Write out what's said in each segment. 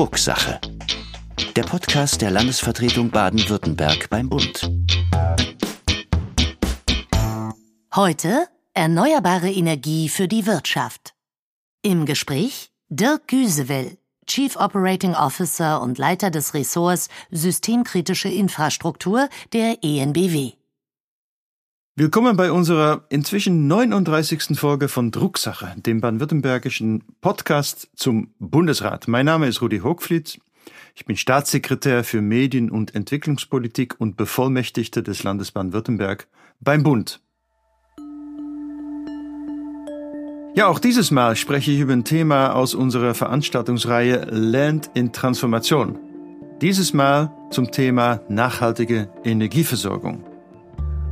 Drucksache. Der Podcast der Landesvertretung Baden-Württemberg beim Bund. Heute erneuerbare Energie für die Wirtschaft. Im Gespräch Dirk Güsewell, Chief Operating Officer und Leiter des Ressorts Systemkritische Infrastruktur der ENBW. Willkommen bei unserer inzwischen 39. Folge von Drucksache, dem baden-württembergischen Podcast zum Bundesrat. Mein Name ist Rudi Hochfliet. Ich bin Staatssekretär für Medien- und Entwicklungspolitik und Bevollmächtigter des Landes Baden-Württemberg beim Bund. Ja, auch dieses Mal spreche ich über ein Thema aus unserer Veranstaltungsreihe Land in Transformation. Dieses Mal zum Thema nachhaltige Energieversorgung.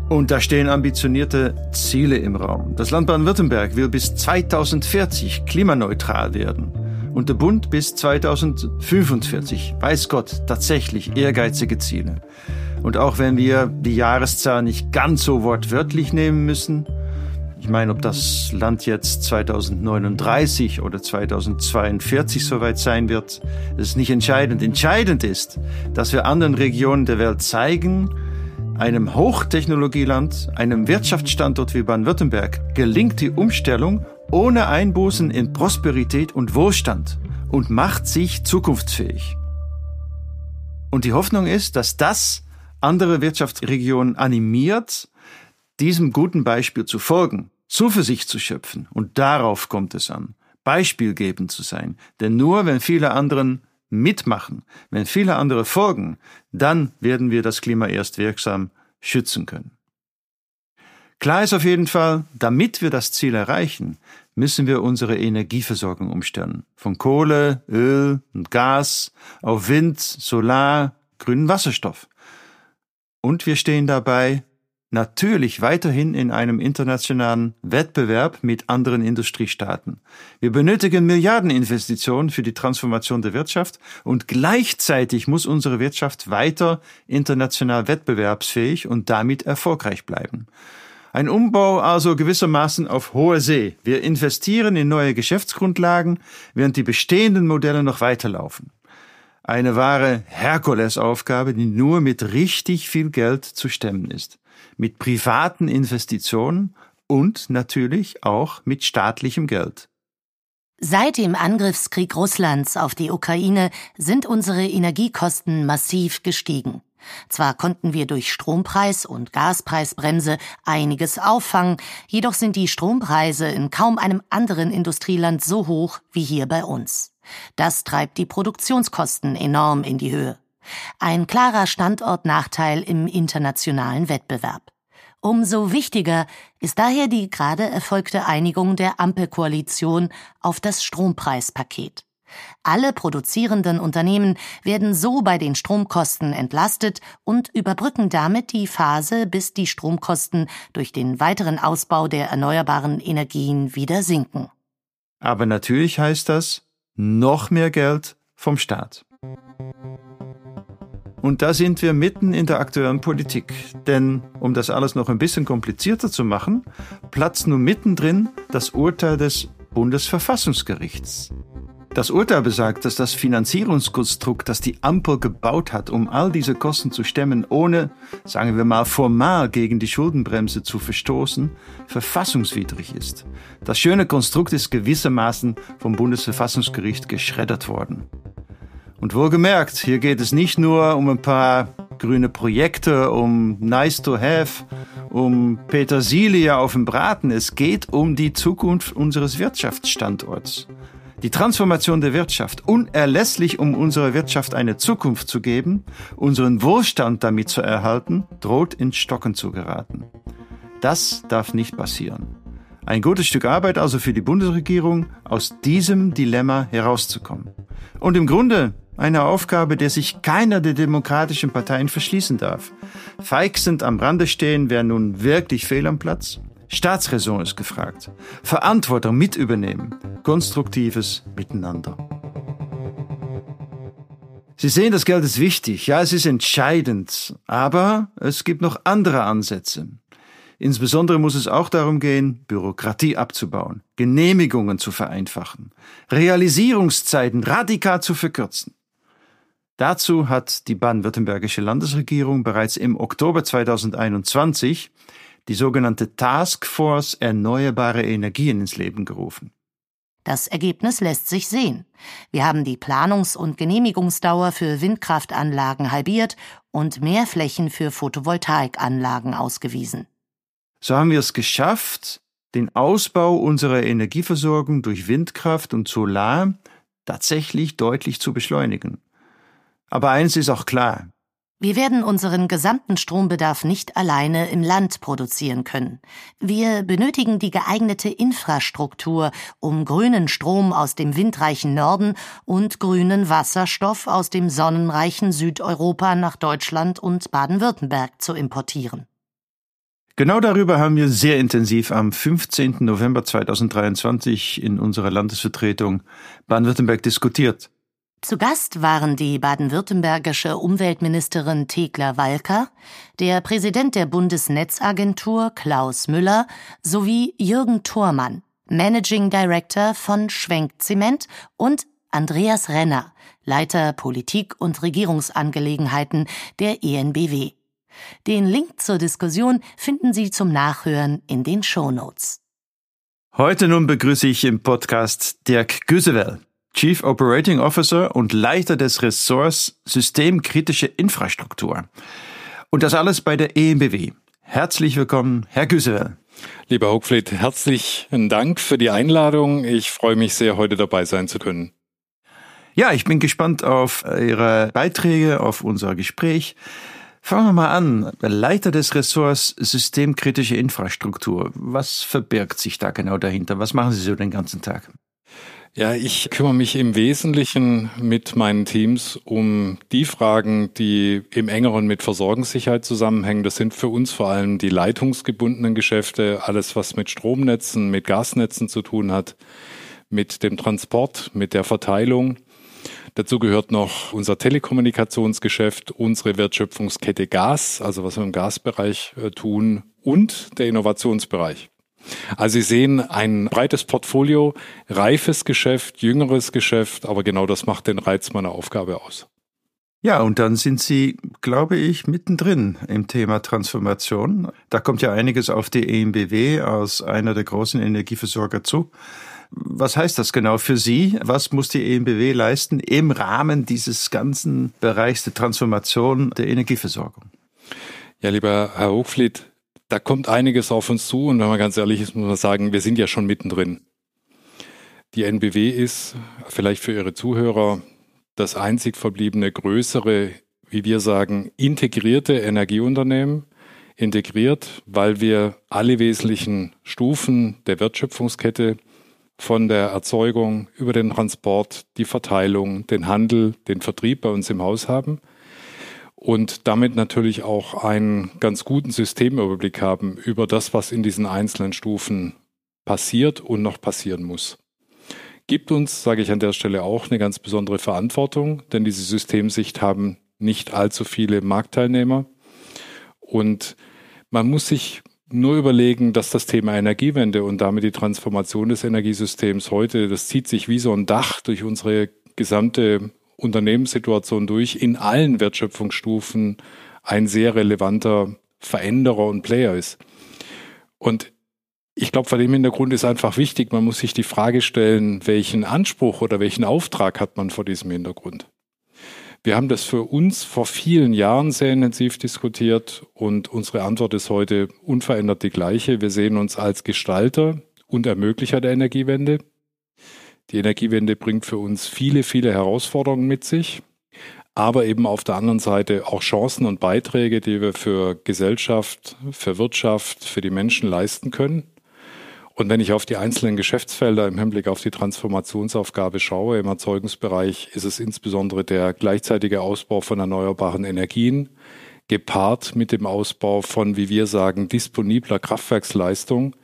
Und da stehen ambitionierte Ziele im Raum. Das Land Baden-Württemberg will bis 2040 klimaneutral werden und der Bund bis 2045. Weiß Gott, tatsächlich ehrgeizige Ziele. Und auch wenn wir die Jahreszahl nicht ganz so wortwörtlich nehmen müssen, ich meine, ob das Land jetzt 2039 oder 2042 soweit sein wird, ist nicht entscheidend. Entscheidend ist, dass wir anderen Regionen der Welt zeigen, einem Hochtechnologieland, einem Wirtschaftsstandort wie Baden-Württemberg gelingt die Umstellung ohne Einbußen in Prosperität und Wohlstand und macht sich zukunftsfähig. Und die Hoffnung ist, dass das andere Wirtschaftsregionen animiert, diesem guten Beispiel zu folgen, Zuversicht zu schöpfen. Und darauf kommt es an, beispielgebend zu sein. Denn nur wenn viele anderen mitmachen, wenn viele andere folgen, dann werden wir das Klima erst wirksam schützen können. Klar ist auf jeden Fall, damit wir das Ziel erreichen, müssen wir unsere Energieversorgung umstellen. Von Kohle, Öl und Gas auf Wind, Solar, grünen Wasserstoff. Und wir stehen dabei natürlich weiterhin in einem internationalen Wettbewerb mit anderen Industriestaaten. Wir benötigen Milliardeninvestitionen für die Transformation der Wirtschaft und gleichzeitig muss unsere Wirtschaft weiter international wettbewerbsfähig und damit erfolgreich bleiben. Ein Umbau also gewissermaßen auf hoher See. Wir investieren in neue Geschäftsgrundlagen, während die bestehenden Modelle noch weiterlaufen. Eine wahre Herkulesaufgabe, die nur mit richtig viel Geld zu stemmen ist mit privaten Investitionen und natürlich auch mit staatlichem Geld. Seit dem Angriffskrieg Russlands auf die Ukraine sind unsere Energiekosten massiv gestiegen. Zwar konnten wir durch Strompreis und Gaspreisbremse einiges auffangen, jedoch sind die Strompreise in kaum einem anderen Industrieland so hoch wie hier bei uns. Das treibt die Produktionskosten enorm in die Höhe. Ein klarer Standortnachteil im internationalen Wettbewerb. Umso wichtiger ist daher die gerade erfolgte Einigung der Ampelkoalition auf das Strompreispaket. Alle produzierenden Unternehmen werden so bei den Stromkosten entlastet und überbrücken damit die Phase, bis die Stromkosten durch den weiteren Ausbau der erneuerbaren Energien wieder sinken. Aber natürlich heißt das noch mehr Geld vom Staat. Und da sind wir mitten in der aktuellen Politik. Denn um das alles noch ein bisschen komplizierter zu machen, platzt nun mittendrin das Urteil des Bundesverfassungsgerichts. Das Urteil besagt, dass das Finanzierungskonstrukt, das die Ampel gebaut hat, um all diese Kosten zu stemmen, ohne, sagen wir mal, formal gegen die Schuldenbremse zu verstoßen, verfassungswidrig ist. Das schöne Konstrukt ist gewissermaßen vom Bundesverfassungsgericht geschreddert worden. Und wohlgemerkt, hier geht es nicht nur um ein paar grüne Projekte, um nice to have, um Petersilie auf dem Braten. Es geht um die Zukunft unseres Wirtschaftsstandorts. Die Transformation der Wirtschaft, unerlässlich, um unserer Wirtschaft eine Zukunft zu geben, unseren Wohlstand damit zu erhalten, droht ins Stocken zu geraten. Das darf nicht passieren. Ein gutes Stück Arbeit also für die Bundesregierung, aus diesem Dilemma herauszukommen. Und im Grunde eine Aufgabe, der sich keiner der demokratischen Parteien verschließen darf. Feixend am Rande stehen wäre nun wirklich fehl am Platz. Staatsräson ist gefragt. Verantwortung mit übernehmen. Konstruktives Miteinander. Sie sehen, das Geld ist wichtig. Ja, es ist entscheidend. Aber es gibt noch andere Ansätze. Insbesondere muss es auch darum gehen, Bürokratie abzubauen, Genehmigungen zu vereinfachen, Realisierungszeiten radikal zu verkürzen. Dazu hat die baden-württembergische Landesregierung bereits im Oktober 2021 die sogenannte Task Force Erneuerbare Energien ins Leben gerufen. Das Ergebnis lässt sich sehen. Wir haben die Planungs- und Genehmigungsdauer für Windkraftanlagen halbiert und mehr Flächen für Photovoltaikanlagen ausgewiesen. So haben wir es geschafft, den Ausbau unserer Energieversorgung durch Windkraft und Solar tatsächlich deutlich zu beschleunigen. Aber eins ist auch klar. Wir werden unseren gesamten Strombedarf nicht alleine im Land produzieren können. Wir benötigen die geeignete Infrastruktur, um grünen Strom aus dem windreichen Norden und grünen Wasserstoff aus dem sonnenreichen Südeuropa nach Deutschland und Baden-Württemberg zu importieren. Genau darüber haben wir sehr intensiv am 15. November 2023 in unserer Landesvertretung Baden-Württemberg diskutiert. Zu Gast waren die baden-württembergische Umweltministerin Thekla Walker, der Präsident der Bundesnetzagentur Klaus Müller sowie Jürgen Thormann, Managing Director von Schwenk Zement und Andreas Renner, Leiter Politik und Regierungsangelegenheiten der ENBW. Den Link zur Diskussion finden Sie zum Nachhören in den Show Notes. Heute nun begrüße ich im Podcast Dirk Güsewell, Chief Operating Officer und Leiter des Ressorts Systemkritische Infrastruktur. Und das alles bei der EMBW. Herzlich willkommen, Herr Güsewell. Lieber Hochfried, herzlichen Dank für die Einladung. Ich freue mich sehr, heute dabei sein zu können. Ja, ich bin gespannt auf Ihre Beiträge, auf unser Gespräch. Fangen wir mal an. Leiter des Ressorts Systemkritische Infrastruktur. Was verbirgt sich da genau dahinter? Was machen Sie so den ganzen Tag? Ja, ich kümmere mich im Wesentlichen mit meinen Teams um die Fragen, die im engeren mit Versorgungssicherheit zusammenhängen. Das sind für uns vor allem die leitungsgebundenen Geschäfte, alles was mit Stromnetzen, mit Gasnetzen zu tun hat, mit dem Transport, mit der Verteilung. Dazu gehört noch unser Telekommunikationsgeschäft, unsere Wertschöpfungskette Gas, also was wir im Gasbereich äh, tun, und der Innovationsbereich. Also Sie sehen ein breites Portfolio, reifes Geschäft, jüngeres Geschäft, aber genau das macht den Reiz meiner Aufgabe aus. Ja, und dann sind Sie, glaube ich, mittendrin im Thema Transformation. Da kommt ja einiges auf die EMBW aus einer der großen Energieversorger zu. Was heißt das genau für Sie? Was muss die EMBW leisten im Rahmen dieses ganzen Bereichs der Transformation der Energieversorgung? Ja, lieber Herr Hochfliet, da kommt einiges auf uns zu und wenn man ganz ehrlich ist, muss man sagen, wir sind ja schon mittendrin. Die NBW ist vielleicht für Ihre Zuhörer das einzig verbliebene größere, wie wir sagen, integrierte Energieunternehmen. Integriert, weil wir alle wesentlichen Stufen der Wertschöpfungskette von der Erzeugung über den Transport, die Verteilung, den Handel, den Vertrieb bei uns im Haus haben und damit natürlich auch einen ganz guten Systemüberblick haben über das, was in diesen einzelnen Stufen passiert und noch passieren muss. Gibt uns, sage ich an der Stelle auch, eine ganz besondere Verantwortung, denn diese Systemsicht haben nicht allzu viele Marktteilnehmer und man muss sich nur überlegen, dass das Thema Energiewende und damit die Transformation des Energiesystems heute, das zieht sich wie so ein Dach durch unsere gesamte Unternehmenssituation durch, in allen Wertschöpfungsstufen ein sehr relevanter Veränderer und Player ist. Und ich glaube, vor dem Hintergrund ist einfach wichtig, man muss sich die Frage stellen, welchen Anspruch oder welchen Auftrag hat man vor diesem Hintergrund? Wir haben das für uns vor vielen Jahren sehr intensiv diskutiert und unsere Antwort ist heute unverändert die gleiche. Wir sehen uns als Gestalter und Ermöglicher der Energiewende. Die Energiewende bringt für uns viele, viele Herausforderungen mit sich, aber eben auf der anderen Seite auch Chancen und Beiträge, die wir für Gesellschaft, für Wirtschaft, für die Menschen leisten können. Und wenn ich auf die einzelnen Geschäftsfelder im Hinblick auf die Transformationsaufgabe schaue, im Erzeugungsbereich ist es insbesondere der gleichzeitige Ausbau von erneuerbaren Energien, gepaart mit dem Ausbau von, wie wir sagen, disponibler Kraftwerksleistung,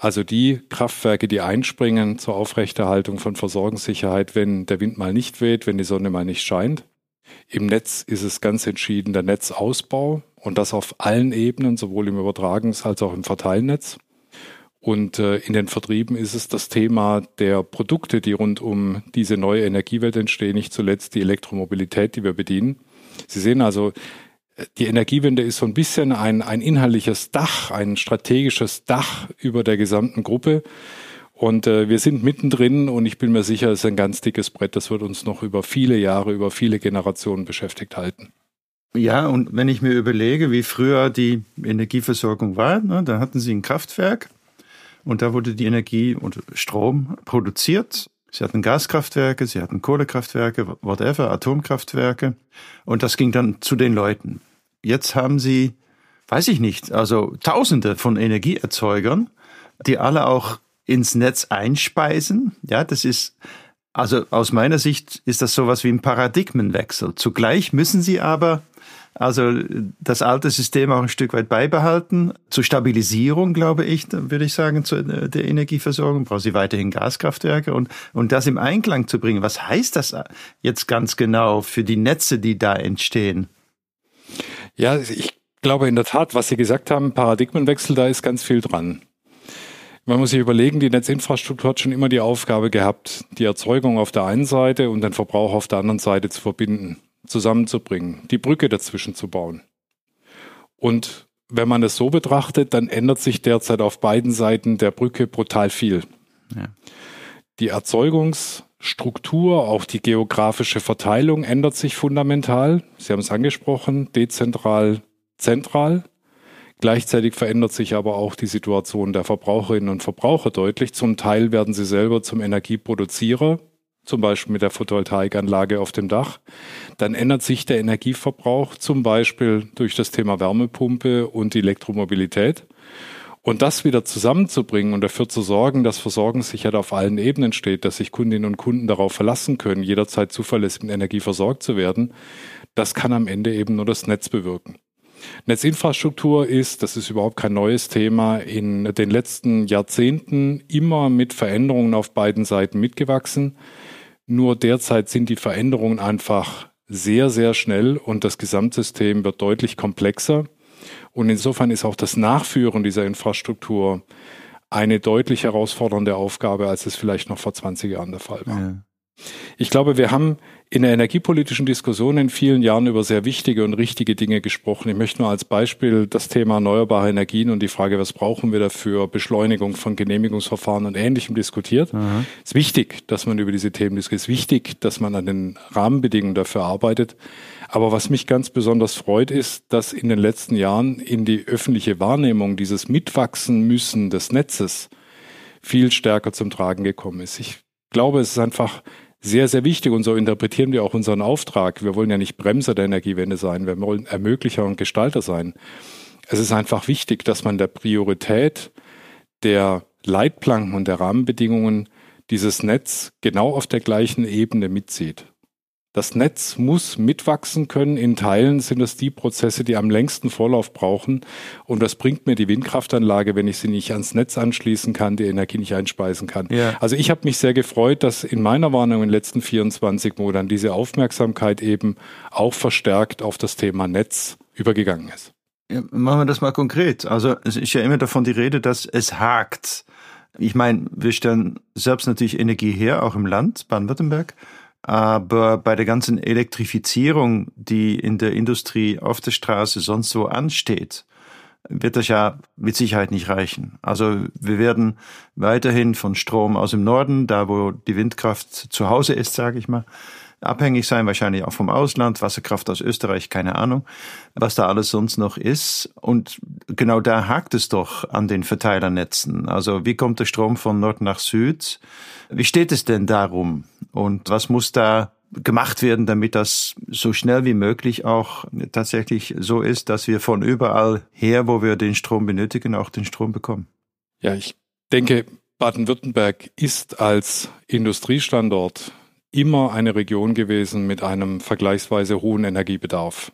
also die Kraftwerke, die einspringen zur Aufrechterhaltung von Versorgungssicherheit, wenn der Wind mal nicht weht, wenn die Sonne mal nicht scheint. Im Netz ist es ganz entschieden der Netzausbau und das auf allen Ebenen, sowohl im Übertragungs- als auch im Verteilnetz. Und äh, in den Vertrieben ist es das Thema der Produkte, die rund um diese neue Energiewelt entstehen, nicht zuletzt die Elektromobilität, die wir bedienen. Sie sehen also, die Energiewende ist so ein bisschen ein, ein inhaltliches Dach, ein strategisches Dach über der gesamten Gruppe. Und äh, wir sind mittendrin und ich bin mir sicher, es ist ein ganz dickes Brett. Das wird uns noch über viele Jahre, über viele Generationen beschäftigt halten. Ja, und wenn ich mir überlege, wie früher die Energieversorgung war, ne, da hatten sie ein Kraftwerk und da wurde die Energie und Strom produziert. Sie hatten Gaskraftwerke, sie hatten Kohlekraftwerke, whatever, Atomkraftwerke. Und das ging dann zu den Leuten. Jetzt haben sie, weiß ich nicht, also Tausende von Energieerzeugern, die alle auch ins Netz einspeisen. Ja, das ist, also aus meiner Sicht ist das sowas wie ein Paradigmenwechsel. Zugleich müssen sie aber also das alte System auch ein Stück weit beibehalten. Zur Stabilisierung, glaube ich, würde ich sagen, zu der Energieversorgung brauchen sie weiterhin Gaskraftwerke und, und das im Einklang zu bringen. Was heißt das jetzt ganz genau für die Netze, die da entstehen? Ja, ich glaube in der Tat, was Sie gesagt haben, Paradigmenwechsel, da ist ganz viel dran. Man muss sich überlegen, die Netzinfrastruktur hat schon immer die Aufgabe gehabt, die Erzeugung auf der einen Seite und den Verbrauch auf der anderen Seite zu verbinden zusammenzubringen, die Brücke dazwischen zu bauen. Und wenn man es so betrachtet, dann ändert sich derzeit auf beiden Seiten der Brücke brutal viel. Ja. Die Erzeugungsstruktur, auch die geografische Verteilung ändert sich fundamental. Sie haben es angesprochen, dezentral, zentral. Gleichzeitig verändert sich aber auch die Situation der Verbraucherinnen und Verbraucher deutlich. Zum Teil werden sie selber zum Energieproduzierer zum Beispiel mit der Photovoltaikanlage auf dem Dach, dann ändert sich der Energieverbrauch zum Beispiel durch das Thema Wärmepumpe und Elektromobilität. Und das wieder zusammenzubringen und dafür zu sorgen, dass Versorgungssicherheit auf allen Ebenen steht, dass sich Kundinnen und Kunden darauf verlassen können, jederzeit zuverlässig mit Energie versorgt zu werden, das kann am Ende eben nur das Netz bewirken. Netzinfrastruktur ist, das ist überhaupt kein neues Thema, in den letzten Jahrzehnten immer mit Veränderungen auf beiden Seiten mitgewachsen. Nur derzeit sind die Veränderungen einfach sehr, sehr schnell und das Gesamtsystem wird deutlich komplexer. Und insofern ist auch das Nachführen dieser Infrastruktur eine deutlich herausfordernde Aufgabe, als es vielleicht noch vor 20 Jahren der Fall war. Ja. Ich glaube, wir haben in der energiepolitischen Diskussion in vielen Jahren über sehr wichtige und richtige Dinge gesprochen. Ich möchte nur als Beispiel das Thema erneuerbare Energien und die Frage, was brauchen wir dafür, Beschleunigung von Genehmigungsverfahren und Ähnlichem diskutiert. Mhm. Es ist wichtig, dass man über diese Themen diskutiert. Es ist wichtig, dass man an den Rahmenbedingungen dafür arbeitet. Aber was mich ganz besonders freut, ist, dass in den letzten Jahren in die öffentliche Wahrnehmung dieses Mitwachsen müssen des Netzes viel stärker zum Tragen gekommen ist. Ich glaube, es ist einfach sehr, sehr wichtig und so interpretieren wir auch unseren Auftrag. Wir wollen ja nicht Bremser der Energiewende sein, wir wollen Ermöglicher und Gestalter sein. Es ist einfach wichtig, dass man der Priorität der Leitplanken und der Rahmenbedingungen dieses Netz genau auf der gleichen Ebene mitzieht. Das Netz muss mitwachsen können. In Teilen sind es die Prozesse, die am längsten Vorlauf brauchen. Und das bringt mir die Windkraftanlage, wenn ich sie nicht ans Netz anschließen kann, die Energie nicht einspeisen kann. Ja. Also ich habe mich sehr gefreut, dass in meiner Warnung in den letzten 24 Monaten diese Aufmerksamkeit eben auch verstärkt auf das Thema Netz übergegangen ist. Ja, machen wir das mal konkret. Also es ist ja immer davon die Rede, dass es hakt. Ich meine, wir stellen selbst natürlich Energie her, auch im Land, Baden-Württemberg. Aber bei der ganzen Elektrifizierung, die in der Industrie auf der Straße sonst so ansteht, wird das ja mit Sicherheit nicht reichen. Also wir werden weiterhin von Strom aus dem Norden, da wo die Windkraft zu Hause ist, sage ich mal, abhängig sein, wahrscheinlich auch vom Ausland, Wasserkraft aus Österreich, keine Ahnung, was da alles sonst noch ist. Und genau da hakt es doch an den Verteilernetzen. Also wie kommt der Strom von Nord nach Süd? Wie steht es denn darum? Und was muss da gemacht werden, damit das so schnell wie möglich auch tatsächlich so ist, dass wir von überall her, wo wir den Strom benötigen, auch den Strom bekommen? Ja, ich denke, Baden-Württemberg ist als Industriestandort immer eine Region gewesen mit einem vergleichsweise hohen Energiebedarf.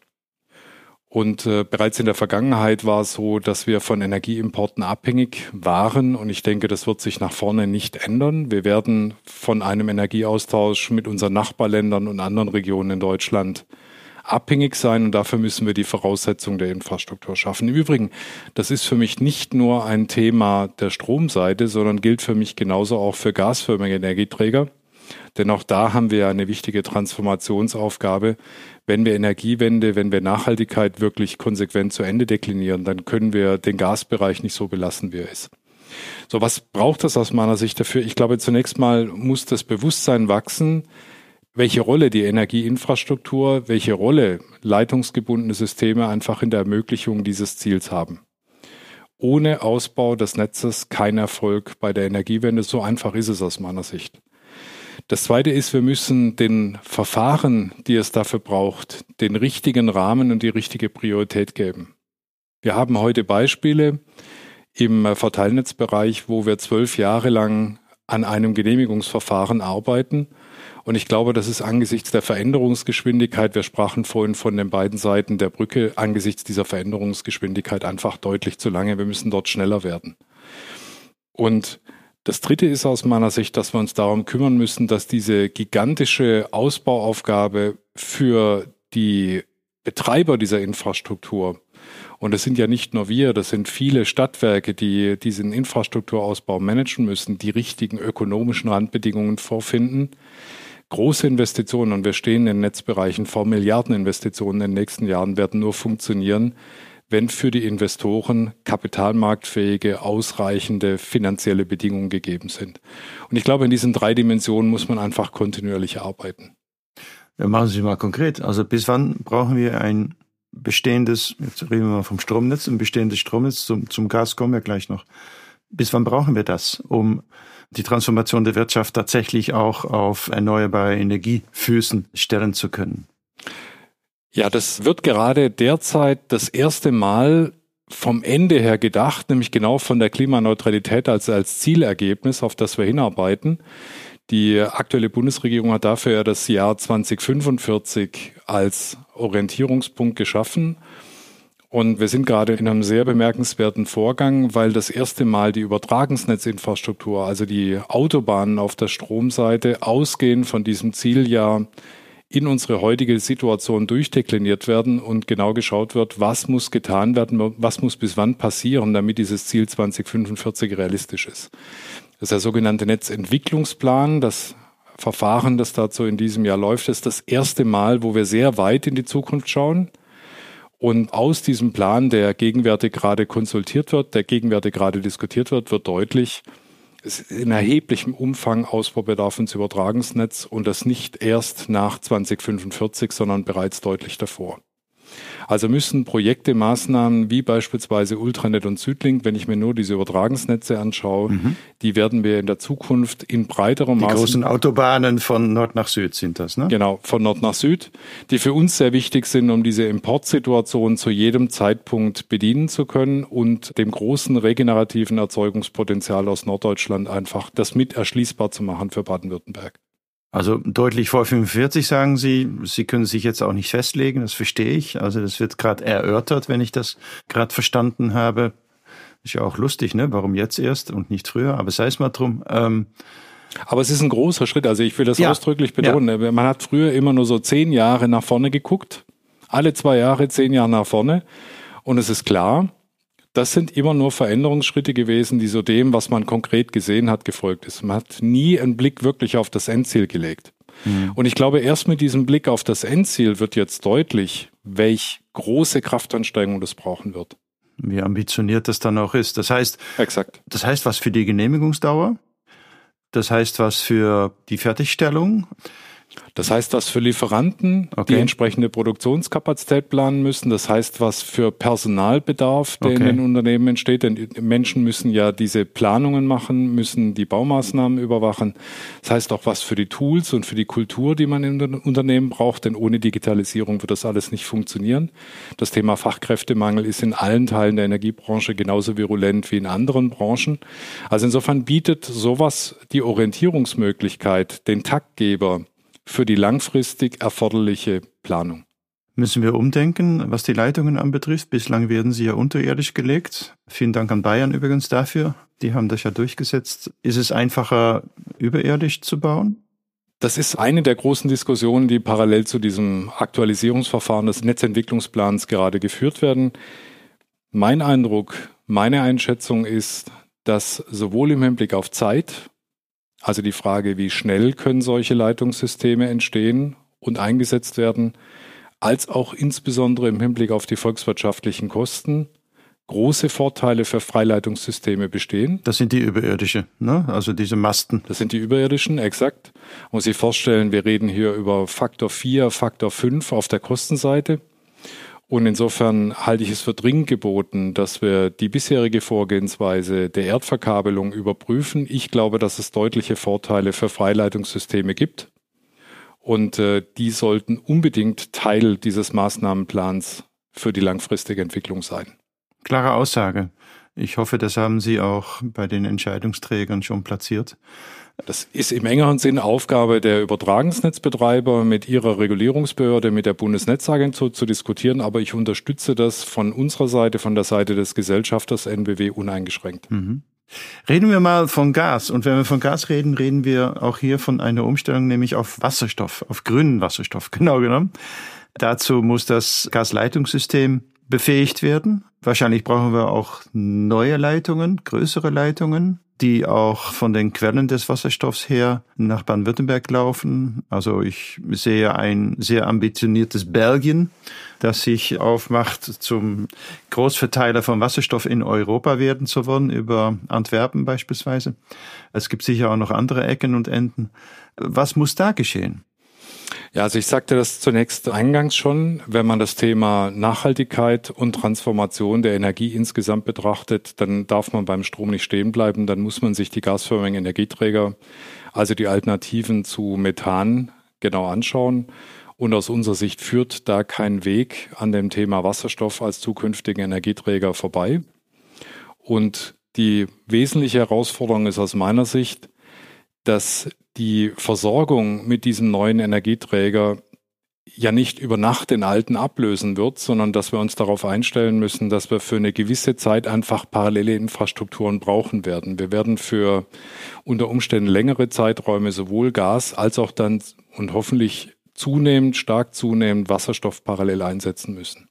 Und äh, bereits in der Vergangenheit war es so, dass wir von Energieimporten abhängig waren. Und ich denke, das wird sich nach vorne nicht ändern. Wir werden von einem Energieaustausch mit unseren Nachbarländern und anderen Regionen in Deutschland abhängig sein und dafür müssen wir die Voraussetzungen der Infrastruktur schaffen. Im Übrigen, das ist für mich nicht nur ein Thema der Stromseite, sondern gilt für mich genauso auch für gasförmige Energieträger. Denn auch da haben wir eine wichtige Transformationsaufgabe. Wenn wir Energiewende, wenn wir Nachhaltigkeit wirklich konsequent zu Ende deklinieren, dann können wir den Gasbereich nicht so belassen, wie er ist. So, was braucht das aus meiner Sicht dafür? Ich glaube, zunächst mal muss das Bewusstsein wachsen, welche Rolle die Energieinfrastruktur, welche Rolle leitungsgebundene Systeme einfach in der Ermöglichung dieses Ziels haben. Ohne Ausbau des Netzes kein Erfolg bei der Energiewende. So einfach ist es aus meiner Sicht. Das Zweite ist, wir müssen den Verfahren, die es dafür braucht, den richtigen Rahmen und die richtige Priorität geben. Wir haben heute Beispiele im Verteilnetzbereich, wo wir zwölf Jahre lang an einem Genehmigungsverfahren arbeiten. Und ich glaube, das ist angesichts der Veränderungsgeschwindigkeit, wir sprachen vorhin von den beiden Seiten der Brücke, angesichts dieser Veränderungsgeschwindigkeit einfach deutlich zu lange. Wir müssen dort schneller werden. Und das Dritte ist aus meiner Sicht, dass wir uns darum kümmern müssen, dass diese gigantische Ausbauaufgabe für die Betreiber dieser Infrastruktur, und das sind ja nicht nur wir, das sind viele Stadtwerke, die diesen Infrastrukturausbau managen müssen, die richtigen ökonomischen Randbedingungen vorfinden. Große Investitionen, und wir stehen in Netzbereichen vor Milliardeninvestitionen in den nächsten Jahren, werden nur funktionieren, wenn für die Investoren kapitalmarktfähige, ausreichende finanzielle Bedingungen gegeben sind. Und ich glaube, in diesen drei Dimensionen muss man einfach kontinuierlich arbeiten. Ja, machen Sie mal konkret. Also bis wann brauchen wir ein bestehendes, jetzt reden wir mal vom Stromnetz, ein bestehendes Stromnetz, zum, zum Gas kommen wir gleich noch. Bis wann brauchen wir das, um die Transformation der Wirtschaft tatsächlich auch auf erneuerbare Energiefüßen stellen zu können? Ja, das wird gerade derzeit das erste Mal vom Ende her gedacht, nämlich genau von der Klimaneutralität als, als Zielergebnis, auf das wir hinarbeiten. Die aktuelle Bundesregierung hat dafür ja das Jahr 2045 als Orientierungspunkt geschaffen. Und wir sind gerade in einem sehr bemerkenswerten Vorgang, weil das erste Mal die Übertragungsnetzinfrastruktur, also die Autobahnen auf der Stromseite, ausgehend von diesem Zieljahr in unsere heutige Situation durchdekliniert werden und genau geschaut wird, was muss getan werden, was muss bis wann passieren, damit dieses Ziel 2045 realistisch ist. Das ist der sogenannte Netzentwicklungsplan. Das Verfahren, das dazu in diesem Jahr läuft, ist das erste Mal, wo wir sehr weit in die Zukunft schauen. Und aus diesem Plan, der gegenwärtig gerade konsultiert wird, der gegenwärtig gerade diskutiert wird, wird deutlich, in erheblichem Umfang Ausbaubedarf ins Übertragungsnetz und das nicht erst nach 2045, sondern bereits deutlich davor. Also müssen Projekte, Maßnahmen wie beispielsweise Ultranet und Südlink, wenn ich mir nur diese Übertragungsnetze anschaue, mhm. die werden wir in der Zukunft in breiterem Maße. Die großen Autobahnen von Nord nach Süd sind das, ne? Genau, von Nord nach Süd, die für uns sehr wichtig sind, um diese Importsituation zu jedem Zeitpunkt bedienen zu können und dem großen regenerativen Erzeugungspotenzial aus Norddeutschland einfach das mit erschließbar zu machen für Baden-Württemberg. Also deutlich vor 45 sagen Sie, Sie können sich jetzt auch nicht festlegen, das verstehe ich. Also das wird gerade erörtert, wenn ich das gerade verstanden habe. Ist ja auch lustig, ne? Warum jetzt erst und nicht früher? Aber sei es mal drum. Ähm, aber es ist ein großer Schritt. Also ich will das ja, ausdrücklich betonen. Ja. Man hat früher immer nur so zehn Jahre nach vorne geguckt. Alle zwei Jahre zehn Jahre nach vorne. Und es ist klar, das sind immer nur Veränderungsschritte gewesen, die so dem, was man konkret gesehen hat, gefolgt ist. Man hat nie einen Blick wirklich auf das Endziel gelegt. Mhm. Und ich glaube, erst mit diesem Blick auf das Endziel wird jetzt deutlich, welch große Kraftanstrengung das brauchen wird. Wie ambitioniert das dann auch ist. Das heißt, Exakt. das heißt was für die Genehmigungsdauer. Das heißt was für die Fertigstellung. Das heißt, was für Lieferanten, okay. die entsprechende Produktionskapazität planen müssen. Das heißt, was für Personalbedarf, der okay. in den Unternehmen entsteht. Denn Menschen müssen ja diese Planungen machen, müssen die Baumaßnahmen überwachen. Das heißt auch was für die Tools und für die Kultur, die man in den Unternehmen braucht. Denn ohne Digitalisierung wird das alles nicht funktionieren. Das Thema Fachkräftemangel ist in allen Teilen der Energiebranche genauso virulent wie in anderen Branchen. Also insofern bietet sowas die Orientierungsmöglichkeit, den Taktgeber, für die langfristig erforderliche Planung. Müssen wir umdenken, was die Leitungen anbetrifft? Bislang werden sie ja unterirdisch gelegt. Vielen Dank an Bayern übrigens dafür. Die haben das ja durchgesetzt. Ist es einfacher, überirdisch zu bauen? Das ist eine der großen Diskussionen, die parallel zu diesem Aktualisierungsverfahren des Netzentwicklungsplans gerade geführt werden. Mein Eindruck, meine Einschätzung ist, dass sowohl im Hinblick auf Zeit, also die Frage, wie schnell können solche Leitungssysteme entstehen und eingesetzt werden, als auch insbesondere im Hinblick auf die volkswirtschaftlichen Kosten große Vorteile für Freileitungssysteme bestehen. Das sind die überirdische, ne? also diese Masten. Das sind die überirdischen, exakt. Man muss sich vorstellen, wir reden hier über Faktor 4, Faktor 5 auf der Kostenseite. Und insofern halte ich es für dringend geboten, dass wir die bisherige Vorgehensweise der Erdverkabelung überprüfen. Ich glaube, dass es deutliche Vorteile für Freileitungssysteme gibt. Und äh, die sollten unbedingt Teil dieses Maßnahmenplans für die langfristige Entwicklung sein. Klare Aussage. Ich hoffe, das haben Sie auch bei den Entscheidungsträgern schon platziert. Das ist im engeren Sinn Aufgabe der Übertragungsnetzbetreiber mit ihrer Regulierungsbehörde, mit der Bundesnetzagentur zu diskutieren, aber ich unterstütze das von unserer Seite, von der Seite des Gesellschafters NBW uneingeschränkt. Mhm. Reden wir mal von Gas. Und wenn wir von Gas reden, reden wir auch hier von einer Umstellung, nämlich auf Wasserstoff, auf grünen Wasserstoff, genau genommen. Dazu muss das Gasleitungssystem befähigt werden. Wahrscheinlich brauchen wir auch neue Leitungen, größere Leitungen, die auch von den Quellen des Wasserstoffs her nach Baden-Württemberg laufen. Also ich sehe ein sehr ambitioniertes Belgien, das sich aufmacht, zum Großverteiler von Wasserstoff in Europa werden zu wollen, über Antwerpen beispielsweise. Es gibt sicher auch noch andere Ecken und Enden. Was muss da geschehen? Ja, also ich sagte das zunächst eingangs schon, wenn man das Thema Nachhaltigkeit und Transformation der Energie insgesamt betrachtet, dann darf man beim Strom nicht stehen bleiben, dann muss man sich die gasförmigen Energieträger, also die Alternativen zu Methan genau anschauen. Und aus unserer Sicht führt da kein Weg an dem Thema Wasserstoff als zukünftigen Energieträger vorbei. Und die wesentliche Herausforderung ist aus meiner Sicht, dass die Versorgung mit diesem neuen Energieträger ja nicht über Nacht den alten ablösen wird, sondern dass wir uns darauf einstellen müssen, dass wir für eine gewisse Zeit einfach parallele Infrastrukturen brauchen werden. Wir werden für unter Umständen längere Zeiträume sowohl Gas als auch dann und hoffentlich zunehmend, stark zunehmend Wasserstoff parallel einsetzen müssen.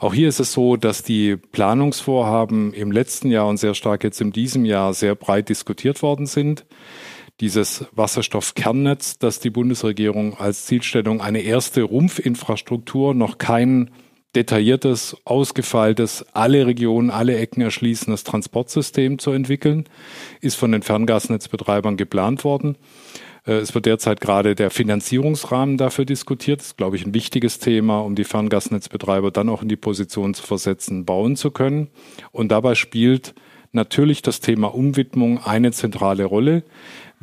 Auch hier ist es so, dass die Planungsvorhaben im letzten Jahr und sehr stark jetzt in diesem Jahr sehr breit diskutiert worden sind dieses Wasserstoffkernnetz, das die Bundesregierung als Zielstellung eine erste Rumpfinfrastruktur, noch kein detailliertes, ausgefeiltes, alle Regionen, alle Ecken erschließendes Transportsystem zu entwickeln, ist von den Ferngasnetzbetreibern geplant worden. Äh, es wird derzeit gerade der Finanzierungsrahmen dafür diskutiert. Das ist, glaube ich, ein wichtiges Thema, um die Ferngasnetzbetreiber dann auch in die Position zu versetzen, bauen zu können. Und dabei spielt natürlich das Thema Umwidmung eine zentrale Rolle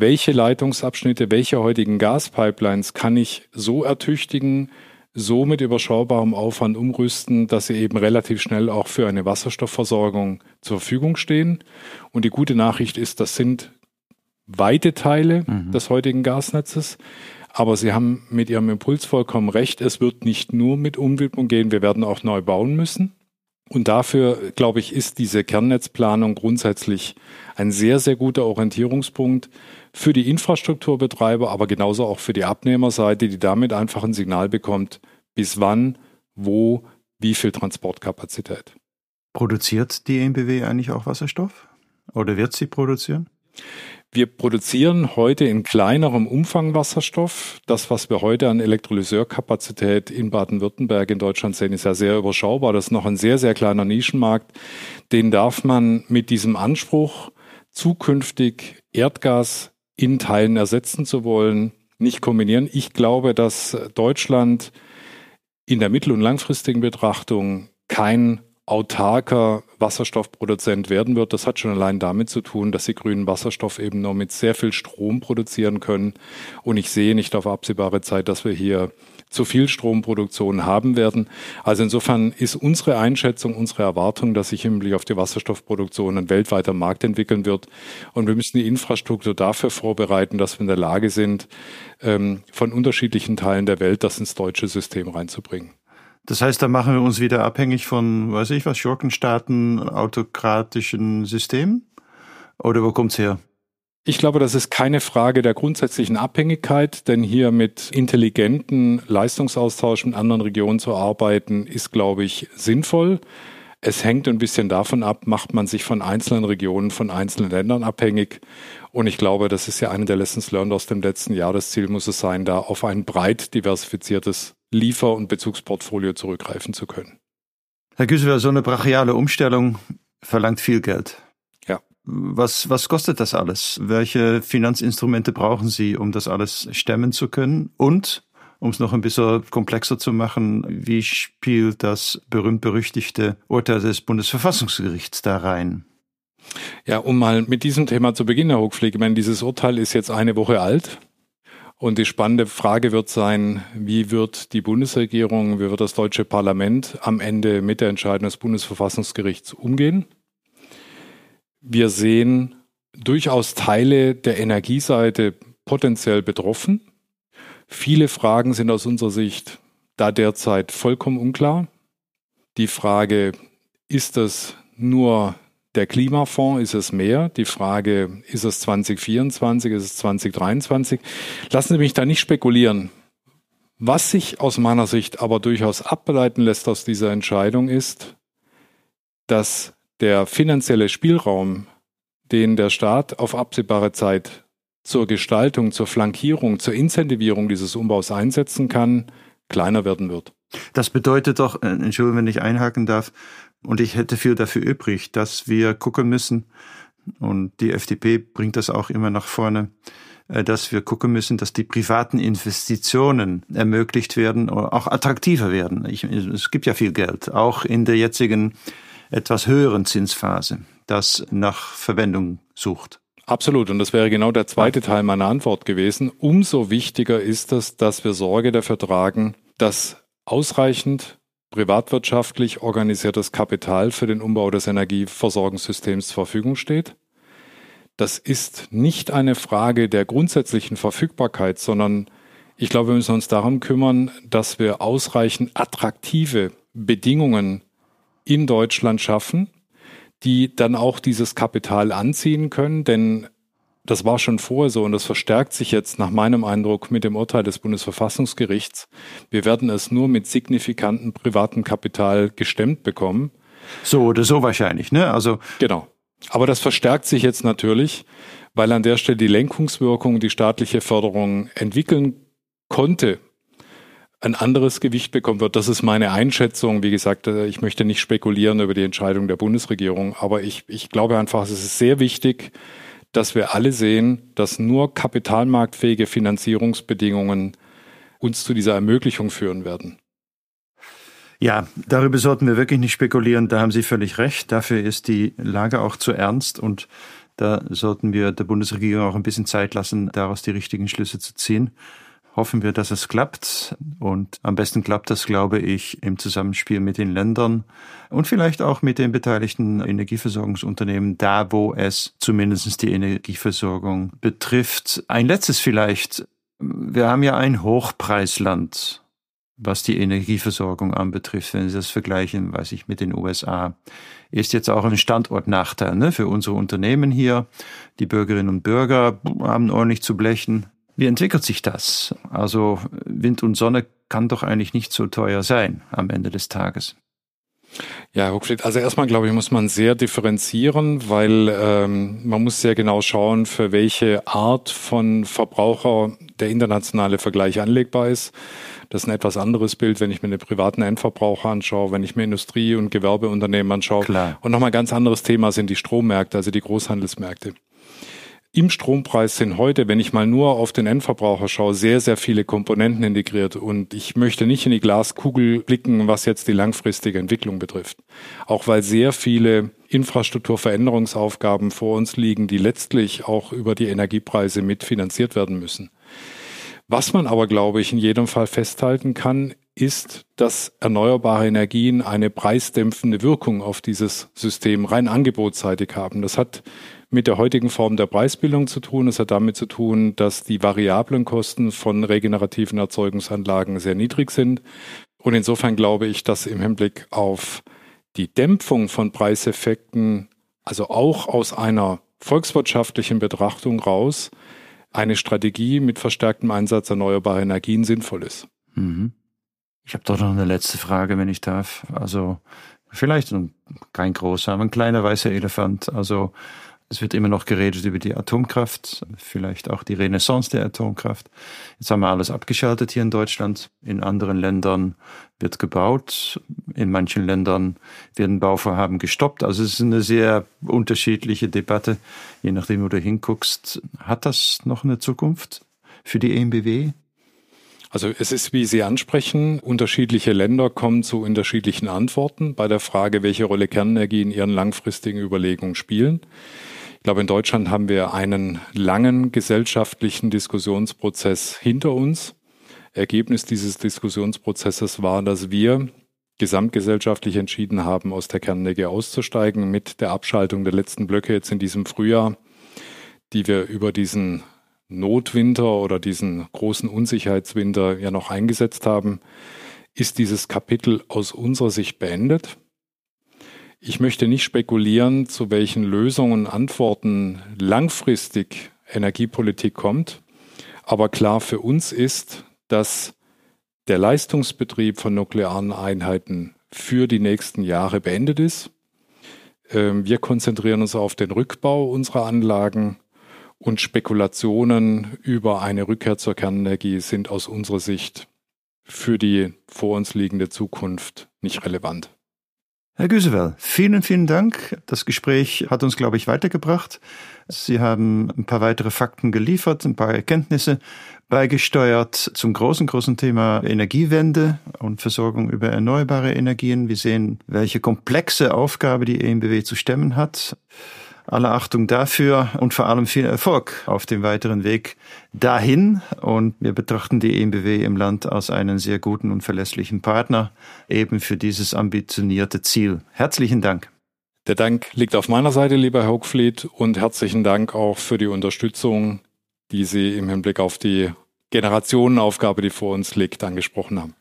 welche Leitungsabschnitte, welche heutigen Gaspipelines kann ich so ertüchtigen, so mit überschaubarem Aufwand umrüsten, dass sie eben relativ schnell auch für eine Wasserstoffversorgung zur Verfügung stehen. Und die gute Nachricht ist, das sind weite Teile mhm. des heutigen Gasnetzes. Aber Sie haben mit Ihrem Impuls vollkommen recht. Es wird nicht nur mit Umwidmung gehen. Wir werden auch neu bauen müssen. Und dafür, glaube ich, ist diese Kernnetzplanung grundsätzlich ein sehr, sehr guter Orientierungspunkt für die Infrastrukturbetreiber, aber genauso auch für die Abnehmerseite, die damit einfach ein Signal bekommt, bis wann, wo, wie viel Transportkapazität. Produziert die EMBW eigentlich auch Wasserstoff? Oder wird sie produzieren? Wir produzieren heute in kleinerem Umfang Wasserstoff. Das, was wir heute an Elektrolyseurkapazität in Baden-Württemberg in Deutschland sehen, ist ja sehr überschaubar. Das ist noch ein sehr, sehr kleiner Nischenmarkt. Den darf man mit diesem Anspruch, zukünftig Erdgas in Teilen ersetzen zu wollen, nicht kombinieren. Ich glaube, dass Deutschland in der mittel- und langfristigen Betrachtung kein autarker Wasserstoffproduzent werden wird. Das hat schon allein damit zu tun, dass sie grünen Wasserstoff eben nur mit sehr viel Strom produzieren können. Und ich sehe nicht auf absehbare Zeit, dass wir hier zu viel Stromproduktion haben werden. Also insofern ist unsere Einschätzung, unsere Erwartung, dass sich im Blick auf die Wasserstoffproduktion ein weltweiter Markt entwickeln wird. Und wir müssen die Infrastruktur dafür vorbereiten, dass wir in der Lage sind, ähm, von unterschiedlichen Teilen der Welt das ins deutsche System reinzubringen. Das heißt, da machen wir uns wieder abhängig von, weiß ich was, Schurkenstaaten, autokratischen Systemen? Oder wo kommt's her? Ich glaube, das ist keine Frage der grundsätzlichen Abhängigkeit, denn hier mit intelligenten Leistungsaustausch mit anderen Regionen zu arbeiten, ist, glaube ich, sinnvoll. Es hängt ein bisschen davon ab, macht man sich von einzelnen Regionen, von einzelnen Ländern abhängig. Und ich glaube, das ist ja eine der Lessons learned aus dem letzten Jahr. Das Ziel muss es sein, da auf ein breit diversifiziertes Liefer- und Bezugsportfolio zurückgreifen zu können. Herr Güsler, so eine brachiale Umstellung verlangt viel Geld. Was, was kostet das alles? Welche Finanzinstrumente brauchen Sie, um das alles stemmen zu können? Und, um es noch ein bisschen komplexer zu machen, wie spielt das berühmt-berüchtigte Urteil des Bundesverfassungsgerichts da rein? Ja, um mal mit diesem Thema zu beginnen, Herr Hochpflege, ich meine, dieses Urteil ist jetzt eine Woche alt. Und die spannende Frage wird sein, wie wird die Bundesregierung, wie wird das deutsche Parlament am Ende mit der Entscheidung des Bundesverfassungsgerichts umgehen? Wir sehen durchaus Teile der Energieseite potenziell betroffen. Viele Fragen sind aus unserer Sicht da derzeit vollkommen unklar. Die Frage, ist das nur der Klimafonds, ist es mehr? Die Frage, ist es 2024, ist es 2023? Lassen Sie mich da nicht spekulieren. Was sich aus meiner Sicht aber durchaus ableiten lässt aus dieser Entscheidung ist, dass der finanzielle Spielraum, den der Staat auf absehbare Zeit zur Gestaltung, zur Flankierung, zur Incentivierung dieses Umbaus einsetzen kann, kleiner werden wird. Das bedeutet doch, äh, Entschuldigung, wenn ich einhaken darf, und ich hätte viel dafür übrig, dass wir gucken müssen, und die FDP bringt das auch immer nach vorne, äh, dass wir gucken müssen, dass die privaten Investitionen ermöglicht werden, auch attraktiver werden. Ich, es gibt ja viel Geld, auch in der jetzigen etwas höheren Zinsphase, das nach Verwendung sucht. Absolut. Und das wäre genau der zweite Teil meiner Antwort gewesen. Umso wichtiger ist es, dass wir Sorge dafür tragen, dass ausreichend privatwirtschaftlich organisiertes Kapital für den Umbau des Energieversorgungssystems zur Verfügung steht. Das ist nicht eine Frage der grundsätzlichen Verfügbarkeit, sondern ich glaube, wir müssen uns darum kümmern, dass wir ausreichend attraktive Bedingungen in Deutschland schaffen, die dann auch dieses Kapital anziehen können, denn das war schon vorher so und das verstärkt sich jetzt nach meinem Eindruck mit dem Urteil des Bundesverfassungsgerichts. Wir werden es nur mit signifikantem privaten Kapital gestemmt bekommen. So oder so wahrscheinlich, ne? Also genau. Aber das verstärkt sich jetzt natürlich, weil an der Stelle die Lenkungswirkung, die staatliche Förderung entwickeln konnte ein anderes Gewicht bekommen wird. Das ist meine Einschätzung. Wie gesagt, äh, ich möchte nicht spekulieren über die Entscheidung der Bundesregierung, aber ich, ich glaube einfach, es ist sehr wichtig, dass wir alle sehen, dass nur kapitalmarktfähige Finanzierungsbedingungen uns zu dieser Ermöglichung führen werden. Ja, darüber sollten wir wirklich nicht spekulieren. Da haben Sie völlig recht. Dafür ist die Lage auch zu ernst und da sollten wir der Bundesregierung auch ein bisschen Zeit lassen, daraus die richtigen Schlüsse zu ziehen hoffen wir, dass es klappt. Und am besten klappt das, glaube ich, im Zusammenspiel mit den Ländern und vielleicht auch mit den beteiligten Energieversorgungsunternehmen, da wo es zumindest die Energieversorgung betrifft. Ein letztes vielleicht. Wir haben ja ein Hochpreisland, was die Energieversorgung anbetrifft. Wenn Sie das vergleichen, weiß ich, mit den USA, ist jetzt auch ein Standortnachteil ne, für unsere Unternehmen hier. Die Bürgerinnen und Bürger haben ordentlich zu blechen. Wie entwickelt sich das? Also Wind und Sonne kann doch eigentlich nicht so teuer sein am Ende des Tages. Ja, Huckfried, also erstmal glaube ich, muss man sehr differenzieren, weil ähm, man muss sehr genau schauen, für welche Art von Verbraucher der internationale Vergleich anlegbar ist. Das ist ein etwas anderes Bild, wenn ich mir den privaten Endverbraucher anschaue, wenn ich mir Industrie- und Gewerbeunternehmen anschaue. Klar. Und nochmal ganz anderes Thema sind die Strommärkte, also die Großhandelsmärkte. Im Strompreis sind heute, wenn ich mal nur auf den Endverbraucher schaue, sehr, sehr viele Komponenten integriert. Und ich möchte nicht in die Glaskugel blicken, was jetzt die langfristige Entwicklung betrifft. Auch weil sehr viele Infrastrukturveränderungsaufgaben vor uns liegen, die letztlich auch über die Energiepreise mitfinanziert werden müssen. Was man aber, glaube ich, in jedem Fall festhalten kann, ist, dass erneuerbare Energien eine preisdämpfende Wirkung auf dieses System rein angebotsseitig haben. Das hat mit der heutigen Form der Preisbildung zu tun. Es hat damit zu tun, dass die variablen Kosten von regenerativen Erzeugungsanlagen sehr niedrig sind. Und insofern glaube ich, dass im Hinblick auf die Dämpfung von Preiseffekten, also auch aus einer volkswirtschaftlichen Betrachtung raus eine Strategie mit verstärktem Einsatz erneuerbarer Energien sinnvoll ist. Mhm. Ich habe doch noch eine letzte Frage, wenn ich darf. Also vielleicht kein großer, aber ein kleiner weißer Elefant. Also es wird immer noch geredet über die Atomkraft, vielleicht auch die Renaissance der Atomkraft. Jetzt haben wir alles abgeschaltet hier in Deutschland. In anderen Ländern wird gebaut. In manchen Ländern werden Bauvorhaben gestoppt. Also es ist eine sehr unterschiedliche Debatte, je nachdem, wo du hinguckst. Hat das noch eine Zukunft für die EMBW? Also es ist, wie Sie ansprechen, unterschiedliche Länder kommen zu unterschiedlichen Antworten bei der Frage, welche Rolle Kernenergie in ihren langfristigen Überlegungen spielen. Ich glaube, in Deutschland haben wir einen langen gesellschaftlichen Diskussionsprozess hinter uns. Ergebnis dieses Diskussionsprozesses war, dass wir gesamtgesellschaftlich entschieden haben, aus der Kernenergie auszusteigen mit der Abschaltung der letzten Blöcke jetzt in diesem Frühjahr, die wir über diesen Notwinter oder diesen großen Unsicherheitswinter ja noch eingesetzt haben, ist dieses Kapitel aus unserer Sicht beendet. Ich möchte nicht spekulieren, zu welchen Lösungen und Antworten langfristig Energiepolitik kommt. Aber klar für uns ist, dass der Leistungsbetrieb von nuklearen Einheiten für die nächsten Jahre beendet ist. Ähm, wir konzentrieren uns auf den Rückbau unserer Anlagen und Spekulationen über eine Rückkehr zur Kernenergie sind aus unserer Sicht für die vor uns liegende Zukunft nicht relevant. Herr Güsewell, vielen, vielen Dank. Das Gespräch hat uns, glaube ich, weitergebracht. Sie haben ein paar weitere Fakten geliefert, ein paar Erkenntnisse beigesteuert zum großen, großen Thema Energiewende und Versorgung über erneuerbare Energien. Wir sehen, welche komplexe Aufgabe die EMBW zu stemmen hat. Alle Achtung dafür und vor allem viel Erfolg auf dem weiteren Weg dahin. Und wir betrachten die EMBW im Land als einen sehr guten und verlässlichen Partner eben für dieses ambitionierte Ziel. Herzlichen Dank. Der Dank liegt auf meiner Seite, lieber Herr Hochfliet, und herzlichen Dank auch für die Unterstützung, die Sie im Hinblick auf die Generationenaufgabe, die vor uns liegt, angesprochen haben.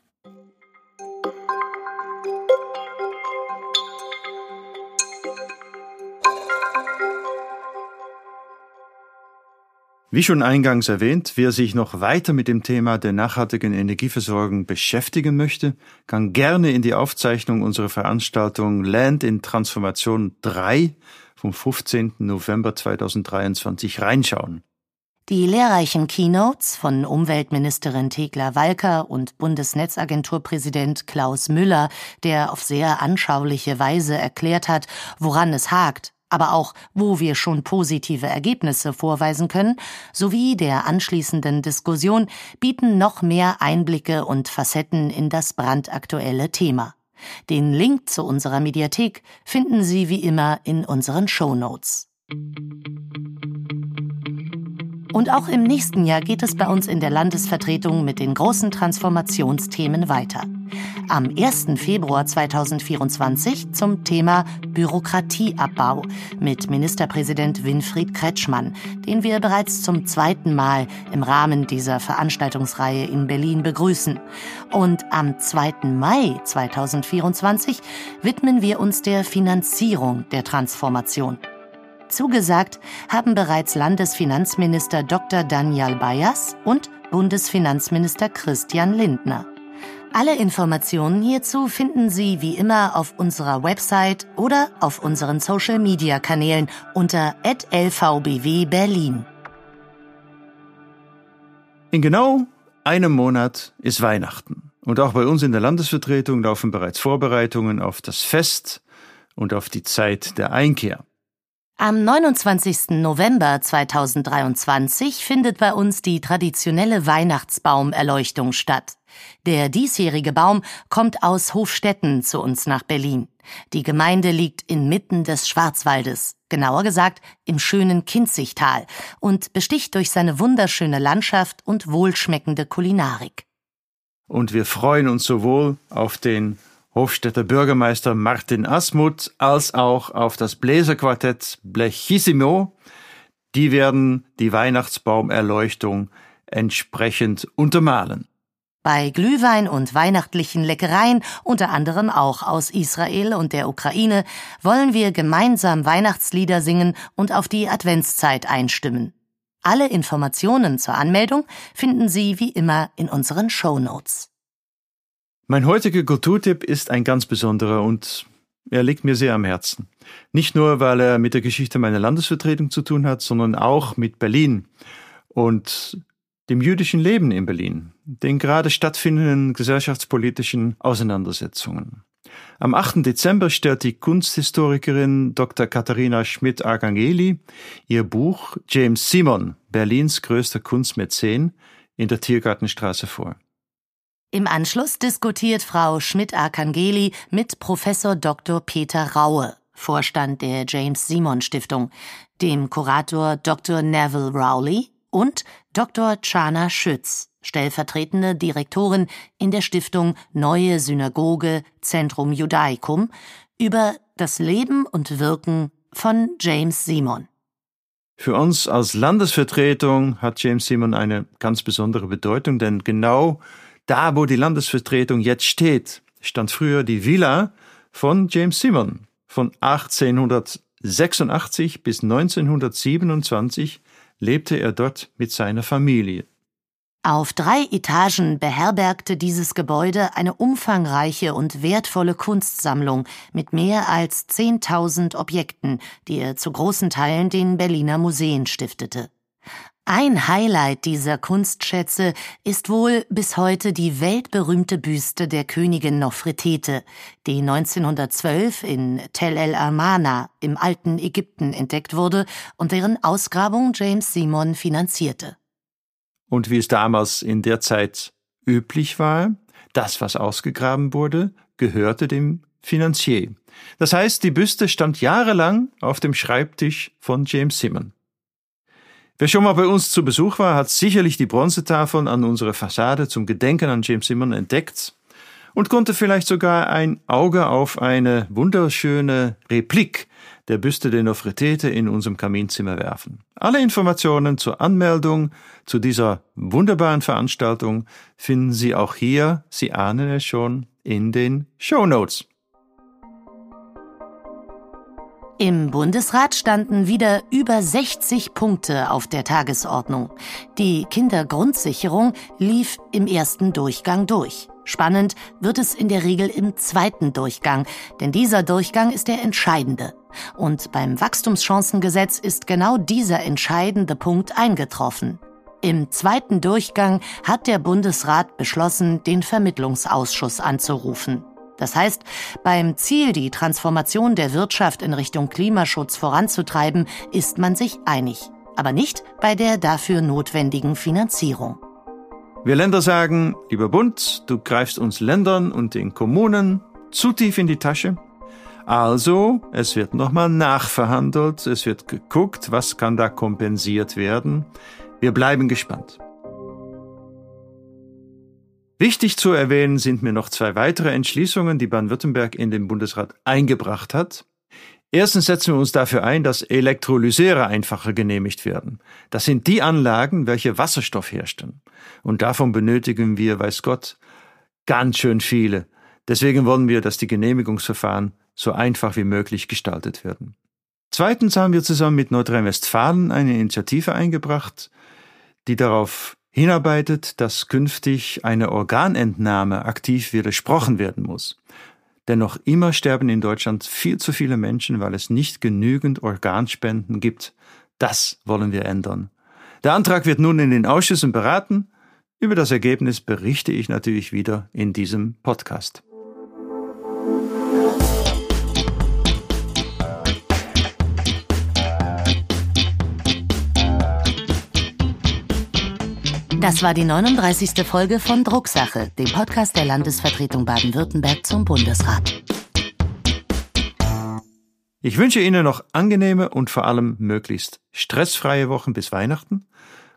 Wie schon eingangs erwähnt, wer sich noch weiter mit dem Thema der nachhaltigen Energieversorgung beschäftigen möchte, kann gerne in die Aufzeichnung unserer Veranstaltung Land in Transformation 3 vom 15. November 2023 reinschauen. Die lehrreichen Keynotes von Umweltministerin Thekla Walker und Bundesnetzagenturpräsident Klaus Müller, der auf sehr anschauliche Weise erklärt hat, woran es hakt, aber auch, wo wir schon positive Ergebnisse vorweisen können, sowie der anschließenden Diskussion bieten noch mehr Einblicke und Facetten in das brandaktuelle Thema. Den Link zu unserer Mediathek finden Sie wie immer in unseren Show Notes. Und auch im nächsten Jahr geht es bei uns in der Landesvertretung mit den großen Transformationsthemen weiter. Am 1. Februar 2024 zum Thema Bürokratieabbau mit Ministerpräsident Winfried Kretschmann, den wir bereits zum zweiten Mal im Rahmen dieser Veranstaltungsreihe in Berlin begrüßen. Und am 2. Mai 2024 widmen wir uns der Finanzierung der Transformation. Zugesagt haben bereits Landesfinanzminister Dr. Daniel Bayers und Bundesfinanzminister Christian Lindner. Alle Informationen hierzu finden Sie wie immer auf unserer Website oder auf unseren Social-Media-Kanälen unter @lvbw Berlin. In genau einem Monat ist Weihnachten. Und auch bei uns in der Landesvertretung laufen bereits Vorbereitungen auf das Fest und auf die Zeit der Einkehr. Am 29. November 2023 findet bei uns die traditionelle Weihnachtsbaumerleuchtung statt. Der diesjährige Baum kommt aus Hofstetten zu uns nach Berlin. Die Gemeinde liegt inmitten des Schwarzwaldes, genauer gesagt im schönen Kinzigtal und besticht durch seine wunderschöne Landschaft und wohlschmeckende Kulinarik. Und wir freuen uns sowohl auf den Hofstädter Bürgermeister Martin Asmuth als auch auf das Bläserquartett Blechissimo. Die werden die Weihnachtsbaumerleuchtung entsprechend untermalen. Bei Glühwein und weihnachtlichen Leckereien, unter anderem auch aus Israel und der Ukraine, wollen wir gemeinsam Weihnachtslieder singen und auf die Adventszeit einstimmen. Alle Informationen zur Anmeldung finden Sie wie immer in unseren Show Notes. Mein heutiger Kulturtipp ist ein ganz besonderer und er liegt mir sehr am Herzen. Nicht nur, weil er mit der Geschichte meiner Landesvertretung zu tun hat, sondern auch mit Berlin und dem jüdischen Leben in Berlin, den gerade stattfindenden gesellschaftspolitischen Auseinandersetzungen. Am 8. Dezember stellt die Kunsthistorikerin Dr. Katharina Schmidt-Argangeli ihr Buch James Simon, Berlins größter Kunstmäzen, in der Tiergartenstraße vor. Im Anschluss diskutiert Frau Schmidt-Arkangeli mit Professor Dr. Peter Raue, Vorstand der James Simon Stiftung, dem Kurator Dr. Neville Rowley und Dr. Chana Schütz, stellvertretende Direktorin in der Stiftung Neue Synagoge Zentrum Judaicum, über das Leben und Wirken von James Simon. Für uns als Landesvertretung hat James Simon eine ganz besondere Bedeutung, denn genau da, wo die Landesvertretung jetzt steht, stand früher die Villa von James Simon von 1886 bis 1927 lebte er dort mit seiner Familie. Auf drei Etagen beherbergte dieses Gebäude eine umfangreiche und wertvolle Kunstsammlung mit mehr als 10.000 Objekten, die er zu großen Teilen den Berliner Museen stiftete. Ein Highlight dieser Kunstschätze ist wohl bis heute die weltberühmte Büste der Königin Nofretete, die 1912 in Tel el Armana im alten Ägypten entdeckt wurde und deren Ausgrabung James Simon finanzierte. Und wie es damals in der Zeit üblich war, das, was ausgegraben wurde, gehörte dem Finanzier. Das heißt, die Büste stand jahrelang auf dem Schreibtisch von James Simon. Wer schon mal bei uns zu Besuch war, hat sicherlich die Bronzetafeln an unserer Fassade zum Gedenken an James Simon entdeckt und konnte vielleicht sogar ein Auge auf eine wunderschöne Replik der Büste der Nofretete in unserem Kaminzimmer werfen. Alle Informationen zur Anmeldung zu dieser wunderbaren Veranstaltung finden Sie auch hier, Sie ahnen es schon, in den Show Notes. Im Bundesrat standen wieder über 60 Punkte auf der Tagesordnung. Die Kindergrundsicherung lief im ersten Durchgang durch. Spannend wird es in der Regel im zweiten Durchgang, denn dieser Durchgang ist der entscheidende. Und beim Wachstumschancengesetz ist genau dieser entscheidende Punkt eingetroffen. Im zweiten Durchgang hat der Bundesrat beschlossen, den Vermittlungsausschuss anzurufen. Das heißt, beim Ziel, die Transformation der Wirtschaft in Richtung Klimaschutz voranzutreiben, ist man sich einig, aber nicht bei der dafür notwendigen Finanzierung. Wir Länder sagen, lieber Bund, du greifst uns Ländern und den Kommunen zu tief in die Tasche. Also, es wird nochmal nachverhandelt, es wird geguckt, was kann da kompensiert werden. Wir bleiben gespannt. Wichtig zu erwähnen sind mir noch zwei weitere Entschließungen, die Baden-Württemberg in den Bundesrat eingebracht hat. Erstens setzen wir uns dafür ein, dass Elektrolyseure einfacher genehmigt werden. Das sind die Anlagen, welche Wasserstoff herstellen. Und davon benötigen wir, weiß Gott, ganz schön viele. Deswegen wollen wir, dass die Genehmigungsverfahren so einfach wie möglich gestaltet werden. Zweitens haben wir zusammen mit Nordrhein-Westfalen eine Initiative eingebracht, die darauf hinarbeitet, dass künftig eine Organentnahme aktiv widersprochen werden muss. Denn noch immer sterben in Deutschland viel zu viele Menschen, weil es nicht genügend Organspenden gibt. Das wollen wir ändern. Der Antrag wird nun in den Ausschüssen beraten. Über das Ergebnis berichte ich natürlich wieder in diesem Podcast. Das war die 39. Folge von Drucksache, dem Podcast der Landesvertretung Baden-Württemberg zum Bundesrat. Ich wünsche Ihnen noch angenehme und vor allem möglichst stressfreie Wochen bis Weihnachten.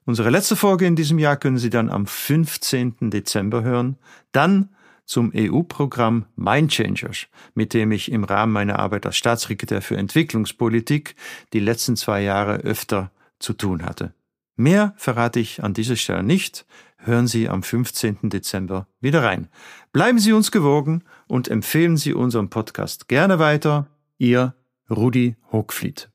Unsere letzte Folge in diesem Jahr können Sie dann am 15. Dezember hören. Dann zum EU-Programm Mindchangers, mit dem ich im Rahmen meiner Arbeit als Staatssekretär für Entwicklungspolitik die letzten zwei Jahre öfter zu tun hatte. Mehr verrate ich an dieser Stelle nicht. Hören Sie am 15. Dezember wieder rein. Bleiben Sie uns gewogen und empfehlen Sie unseren Podcast gerne weiter. Ihr Rudi Hochfliet.